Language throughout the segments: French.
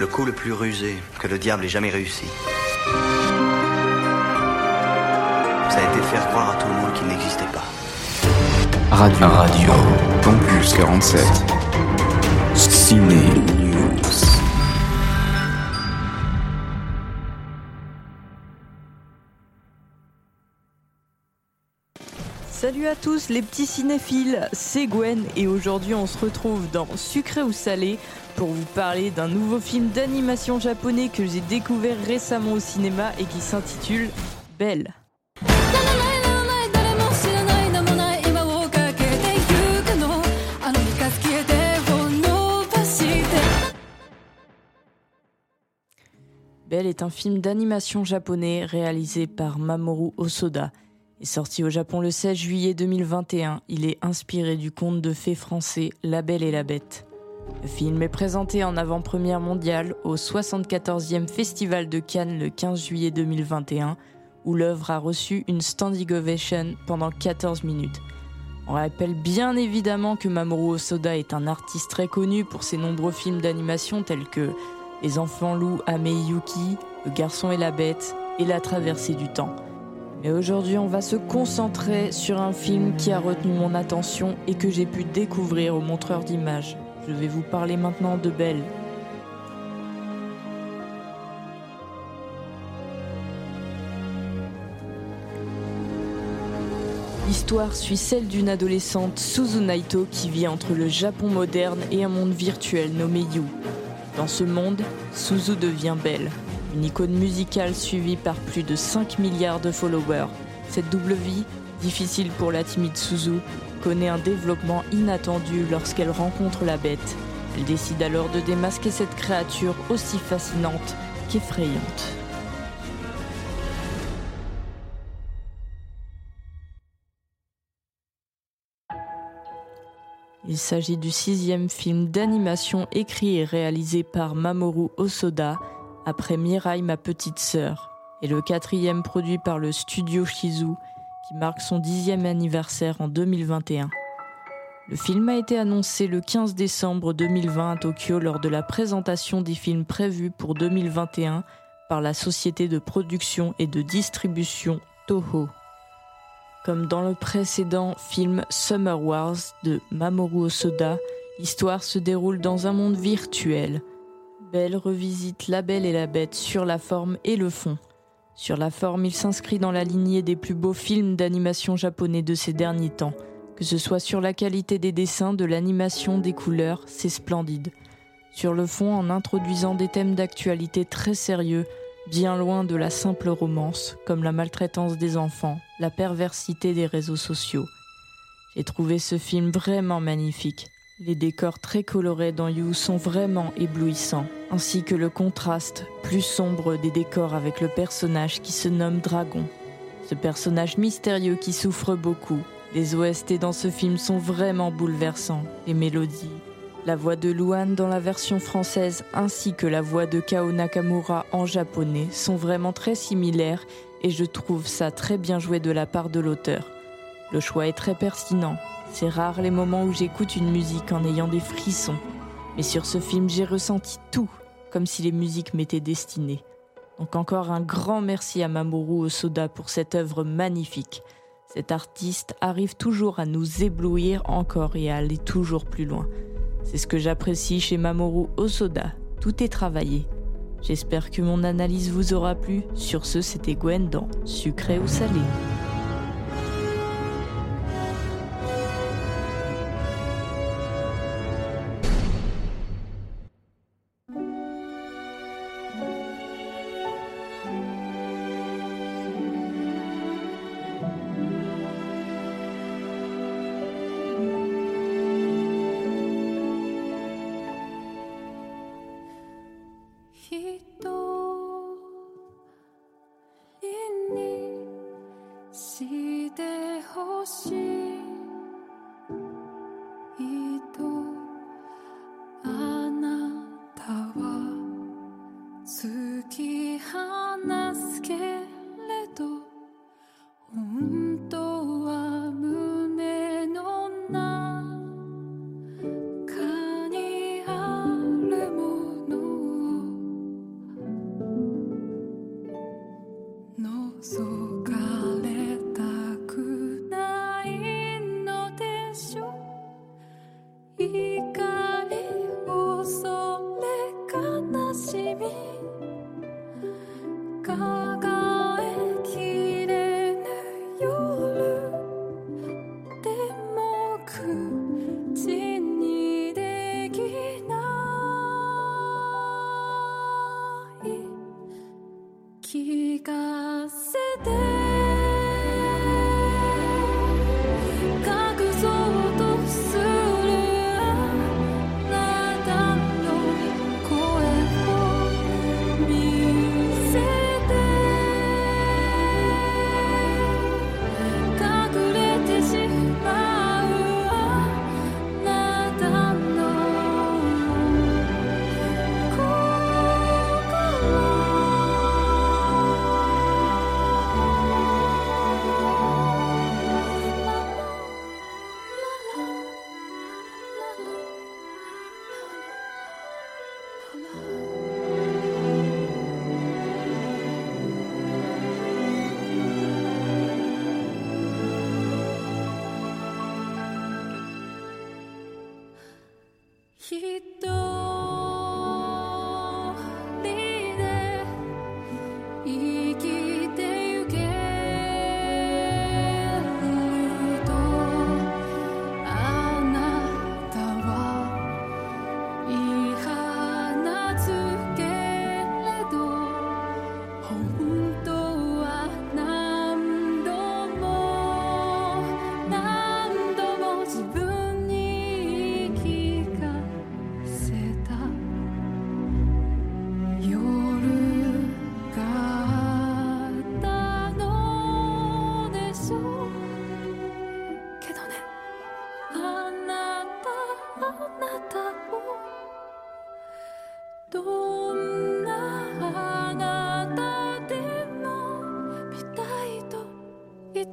Le coup le plus rusé que le diable ait jamais réussi. Ça a été faire croire à tout le monde qu'il n'existait pas. Radio. Radio. Campus 47. Ciné Salut à tous les petits cinéphiles, c'est Gwen et aujourd'hui on se retrouve dans Sucré ou Salé pour vous parler d'un nouveau film d'animation japonais que j'ai découvert récemment au cinéma et qui s'intitule Belle. Belle est un film d'animation japonais réalisé par Mamoru Osoda. Sorti au Japon le 16 juillet 2021. Il est inspiré du conte de fées français La Belle et la Bête. Le film est présenté en avant-première mondiale au 74e Festival de Cannes le 15 juillet 2021, où l'œuvre a reçu une standing ovation pendant 14 minutes. On rappelle bien évidemment que Mamoru Osoda est un artiste très connu pour ses nombreux films d'animation tels que Les enfants loups Amei Yuki, Le garçon et la bête et La traversée du temps. Mais aujourd'hui, on va se concentrer sur un film qui a retenu mon attention et que j'ai pu découvrir au montreur d'images. Je vais vous parler maintenant de Belle. L'histoire suit celle d'une adolescente, Suzu Naito, qui vit entre le Japon moderne et un monde virtuel nommé You. Dans ce monde, Suzu devient belle, une icône musicale suivie par plus de 5 milliards de followers. Cette double vie, difficile pour la timide Suzu, connaît un développement inattendu lorsqu'elle rencontre la bête. Elle décide alors de démasquer cette créature aussi fascinante qu'effrayante. Il s'agit du sixième film d'animation écrit et réalisé par Mamoru Osoda après Mirai ma petite sœur et le quatrième produit par le studio Shizu qui marque son dixième anniversaire en 2021. Le film a été annoncé le 15 décembre 2020 à Tokyo lors de la présentation des films prévus pour 2021 par la société de production et de distribution Toho. Comme dans le précédent film Summer Wars de Mamoru Osoda, l'histoire se déroule dans un monde virtuel. Belle revisite La Belle et la Bête sur la forme et le fond. Sur la forme, il s'inscrit dans la lignée des plus beaux films d'animation japonais de ces derniers temps. Que ce soit sur la qualité des dessins, de l'animation, des couleurs, c'est splendide. Sur le fond, en introduisant des thèmes d'actualité très sérieux, bien loin de la simple romance, comme la maltraitance des enfants, la perversité des réseaux sociaux. J'ai trouvé ce film vraiment magnifique. Les décors très colorés dans You sont vraiment éblouissants, ainsi que le contraste plus sombre des décors avec le personnage qui se nomme Dragon. Ce personnage mystérieux qui souffre beaucoup. Les OST dans ce film sont vraiment bouleversants. Les mélodies, la voix de Luan dans la version française ainsi que la voix de Kao Nakamura en japonais sont vraiment très similaires et je trouve ça très bien joué de la part de l'auteur. Le choix est très pertinent, c'est rare les moments où j'écoute une musique en ayant des frissons. Mais sur ce film, j'ai ressenti tout, comme si les musiques m'étaient destinées. Donc encore un grand merci à Mamoru Osoda pour cette œuvre magnifique. Cet artiste arrive toujours à nous éblouir encore et à aller toujours plus loin. C'est ce que j'apprécie chez Mamoru Osoda. Tout est travaillé. J'espère que mon analyse vous aura plu. Sur ce, c'était Gwen dans Sucré ou Salé. かせてきっと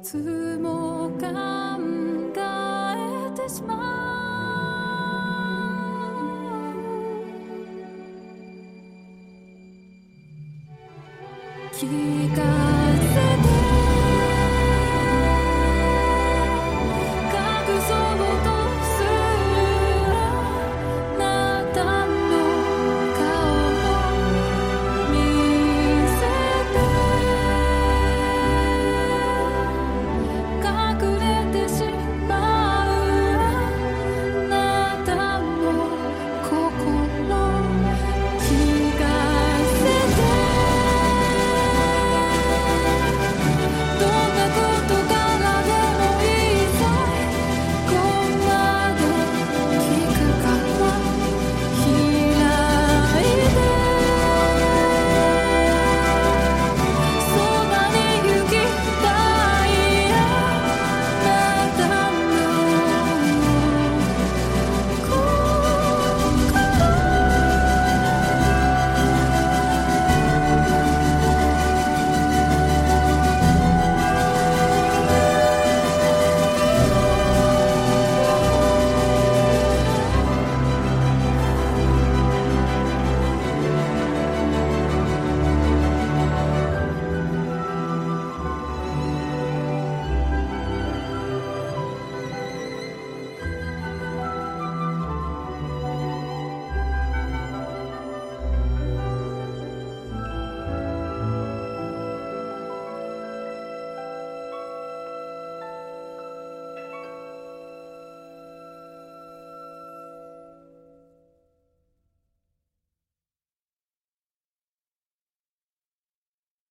つも考えてしまう。気が